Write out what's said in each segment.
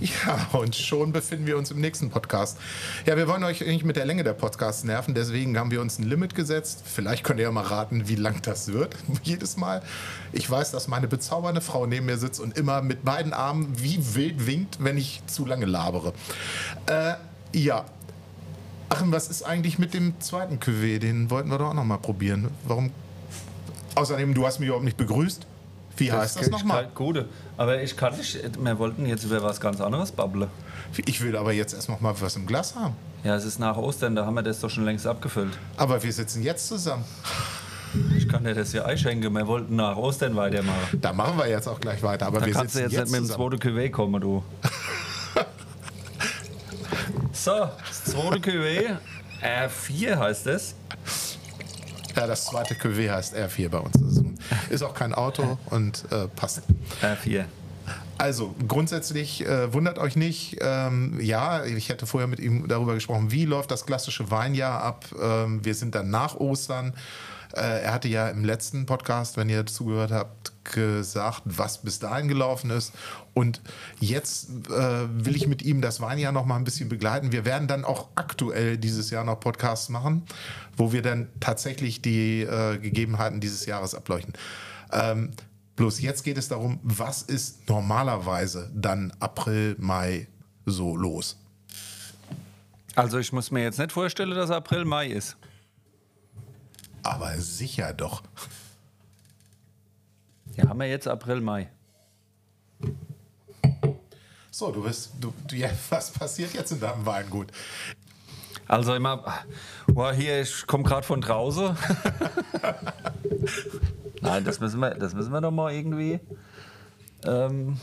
Ja, und schon befinden wir uns im nächsten Podcast. Ja, wir wollen euch nicht mit der Länge der Podcasts nerven, deswegen haben wir uns ein Limit gesetzt. Vielleicht könnt ihr ja mal raten, wie lang das wird, jedes Mal. Ich weiß, dass meine bezaubernde Frau neben mir sitzt und immer mit beiden Armen wie wild winkt, wenn ich zu lange labere. Äh, ja. Ach, und was ist eigentlich mit dem zweiten Cuvée? Den wollten wir doch auch noch mal probieren. Warum? Außerdem, du hast mich überhaupt nicht begrüßt. Wie heißt das nochmal? Gute. Aber ich kann nicht, wir wollten jetzt über was ganz anderes babbeln. Ich will aber jetzt erst noch mal was im Glas haben. Ja, es ist nach Ostern, da haben wir das doch schon längst abgefüllt. Aber wir sitzen jetzt zusammen. Ich kann dir das ja einschenken, wir wollten nach Ostern weitermachen. Da machen wir jetzt auch gleich weiter. Aber Da wir kannst du jetzt, jetzt nicht mit dem zweiten Cuvée kommen, du. so, das zweite Cuvée, R4 heißt es. Ja, das zweite Cuvée heißt R4 bei uns. Ist- Ist auch kein Auto und äh, passt. R4. Also grundsätzlich äh, wundert euch nicht. Ähm, ja, ich hätte vorher mit ihm darüber gesprochen, wie läuft das klassische Weinjahr ab. Ähm, wir sind dann nach Ostern. Äh, er hatte ja im letzten Podcast, wenn ihr zugehört habt, gesagt, was bis dahin gelaufen ist. Und jetzt äh, will ich mit ihm das Weinjahr noch mal ein bisschen begleiten. Wir werden dann auch aktuell dieses Jahr noch Podcasts machen, wo wir dann tatsächlich die äh, Gegebenheiten dieses Jahres ableuchten. Ähm, bloß jetzt geht es darum, was ist normalerweise dann April, Mai so los? Also ich muss mir jetzt nicht vorstellen, dass April, Mai ist. Aber sicher doch. Ja, haben wir jetzt April, Mai. So, du bist, du, du, ja, was passiert jetzt in deinem Weingut? Also immer, boah, hier, ich komme gerade von draußen. Nein, das müssen, wir, das müssen wir doch mal irgendwie, ähm,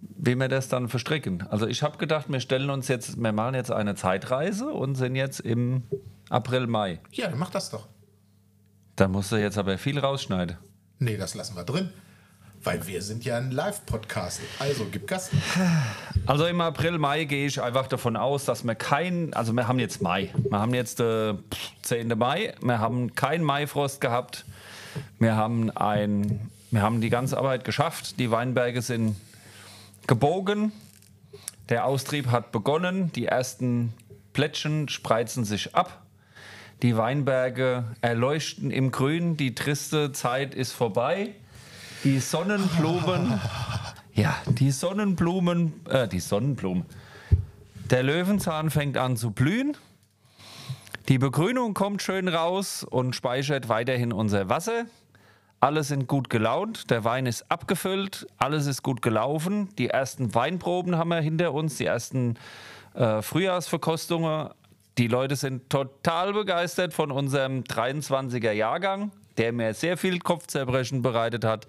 wie wir das dann verstricken. Also ich habe gedacht, wir stellen uns jetzt, wir machen jetzt eine Zeitreise und sind jetzt im April, Mai. Ja, dann mach das doch. Da musst du jetzt aber viel rausschneiden. Nee, das lassen wir drin. Weil wir sind ja ein Live-Podcast. Also gib Gas. Also im April, Mai gehe ich einfach davon aus, dass wir kein, also wir haben jetzt Mai, wir haben jetzt äh, 10. Mai, wir haben keinen Maifrost gehabt, wir haben ein, wir haben die ganze Arbeit geschafft, die Weinberge sind gebogen, der Austrieb hat begonnen, die ersten Plättchen spreizen sich ab, die Weinberge erleuchten im Grün, die triste Zeit ist vorbei, die Sonnenblumen ja, die Sonnenblumen, äh, die Sonnenblumen. Der Löwenzahn fängt an zu blühen. Die Begrünung kommt schön raus und speichert weiterhin unser Wasser. Alle sind gut gelaunt, der Wein ist abgefüllt, alles ist gut gelaufen. Die ersten Weinproben haben wir hinter uns, die ersten äh, Frühjahrsverkostungen. Die Leute sind total begeistert von unserem 23er Jahrgang, der mir sehr viel Kopfzerbrechen bereitet hat.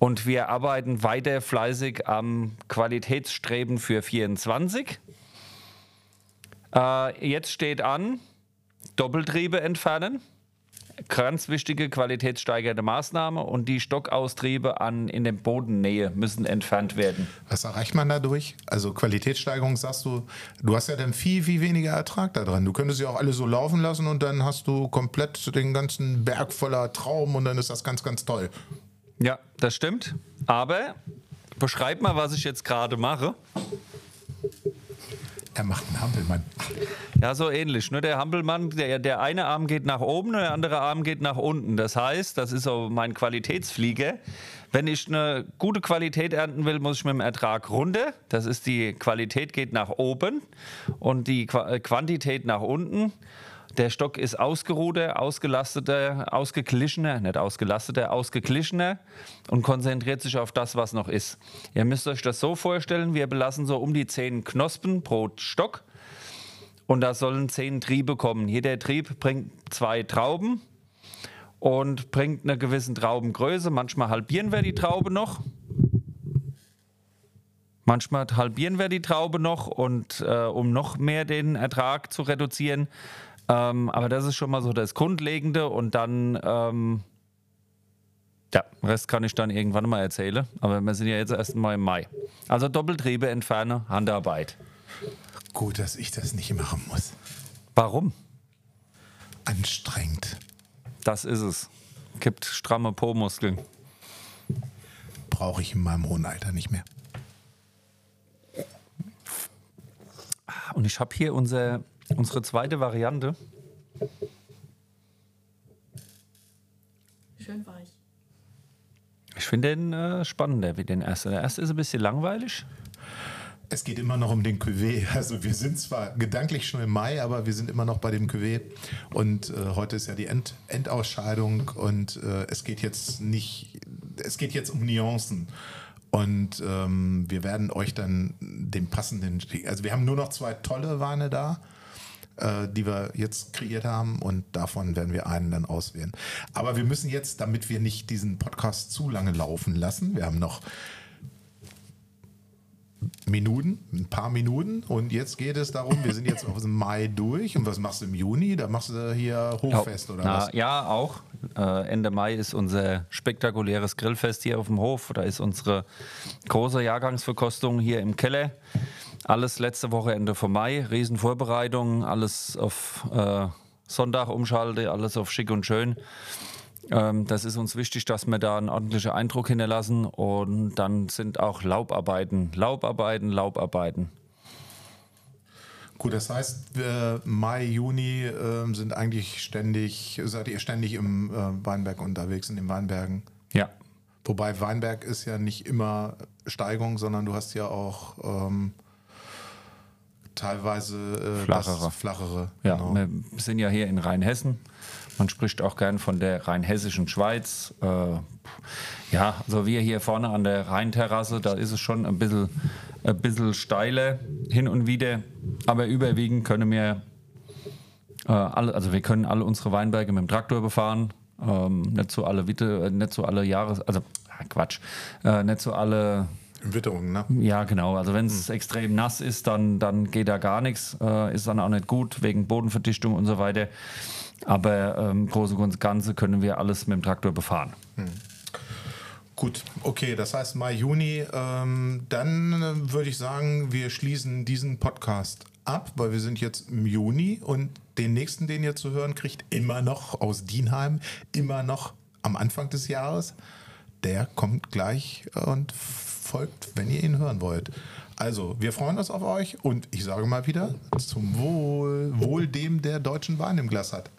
Und wir arbeiten weiter fleißig am Qualitätsstreben für 24. Äh, jetzt steht an, Doppeltriebe entfernen. Ganz wichtige qualitätssteigernde Maßnahme und die Stockaustriebe an, in der Bodennähe müssen entfernt werden. Was erreicht man dadurch? Also Qualitätssteigerung sagst du, du hast ja dann viel, viel weniger Ertrag da dran. Du könntest sie auch alle so laufen lassen und dann hast du komplett den ganzen Berg voller Trauben und dann ist das ganz, ganz toll. Ja, das stimmt. Aber beschreib mal, was ich jetzt gerade mache. Er macht einen Hampelmann. Ja, so ähnlich. Nur der Hampelmann, der, der eine Arm geht nach oben und der andere Arm geht nach unten. Das heißt, das ist so mein Qualitätsflieger. Wenn ich eine gute Qualität ernten will, muss ich mit dem Ertrag runter. Das ist die Qualität geht nach oben und die äh, Quantität nach unten. Der Stock ist ausgeruhter, ausgelasteter, ausgeglichener, nicht ausgelasteter, ausgeglichener und konzentriert sich auf das, was noch ist. Ihr müsst euch das so vorstellen, wir belassen so um die 10 Knospen pro Stock. Und da sollen zehn Triebe kommen. Jeder Trieb bringt zwei Trauben und bringt eine gewisse Traubengröße. Manchmal halbieren wir die Traube noch. Manchmal halbieren wir die Traube noch und äh, um noch mehr den Ertrag zu reduzieren. Ähm, aber das ist schon mal so das Grundlegende und dann, ähm, ja, Rest kann ich dann irgendwann mal erzählen. Aber wir sind ja jetzt erst mal im Mai. Also Doppeltriebe entferne, Handarbeit. Gut, dass ich das nicht machen muss. Warum? Anstrengend. Das ist es. Gibt stramme Po-Muskeln. Brauche ich in meinem hohen Alter nicht mehr. Ah, und ich habe hier unser unsere zweite Variante. Schön weich. Ich finde den äh, spannender wie den ersten. Der erste ist ein bisschen langweilig. Es geht immer noch um den Cuvée. Also wir sind zwar gedanklich schon im Mai, aber wir sind immer noch bei dem Cuvée. Und äh, heute ist ja die End Endausscheidung und äh, es geht jetzt nicht, es geht jetzt um Nuancen. Und ähm, wir werden euch dann den passenden, also wir haben nur noch zwei tolle Weine da, äh, die wir jetzt kreiert haben und davon werden wir einen dann auswählen. Aber wir müssen jetzt, damit wir nicht diesen Podcast zu lange laufen lassen, wir haben noch Minuten, ein paar Minuten. Und jetzt geht es darum, wir sind jetzt auf dem Mai durch. Und was machst du im Juni? Da machst du hier Hochfest oder Na, was? Ja, auch. Äh, Ende Mai ist unser spektakuläres Grillfest hier auf dem Hof. Da ist unsere große Jahrgangsverkostung hier im Keller. Alles letzte Wochenende vom Mai, Riesenvorbereitungen, alles auf äh, Sonntag umschalte, alles auf schick und schön. Ähm, das ist uns wichtig, dass wir da einen ordentlichen Eindruck hinterlassen. Und dann sind auch Laubarbeiten, Laubarbeiten, Laubarbeiten. Gut, das heißt, wir, Mai, Juni äh, sind eigentlich ständig, seid ihr ständig im äh, Weinberg unterwegs, in den Weinbergen. Ja. Wobei Weinberg ist ja nicht immer Steigung, sondern du hast ja auch ähm, teilweise äh, Flachere. flachere. Ja, genau. wir sind ja hier in Rheinhessen. Man spricht auch gern von der rheinhessischen Schweiz. Äh, ja, also wir hier vorne an der Rheinterrasse, da ist es schon ein bisschen, ein bisschen steiler hin und wieder. Aber überwiegend können wir, äh, alle, also wir können alle unsere Weinberge mit dem Traktor befahren. Ähm, nicht so alle Witte, äh, nicht so alle Jahres, also ah, Quatsch, äh, nicht so alle Witterung, ne? ja, genau. Also wenn es extrem nass ist, dann, dann geht da gar nichts. Äh, ist dann auch nicht gut wegen Bodenverdichtung und so weiter. Aber ähm, große und Ganze können wir alles mit dem Traktor befahren. Gut, okay, das heißt Mai, Juni. Ähm, dann würde ich sagen, wir schließen diesen Podcast ab, weil wir sind jetzt im Juni und den nächsten, den ihr zu hören kriegt, immer noch aus Dienheim, immer noch am Anfang des Jahres. Der kommt gleich und folgt, wenn ihr ihn hören wollt. Also, wir freuen uns auf euch und ich sage mal wieder, zum Wohl, Wohl dem, der deutschen Wein im Glas hat.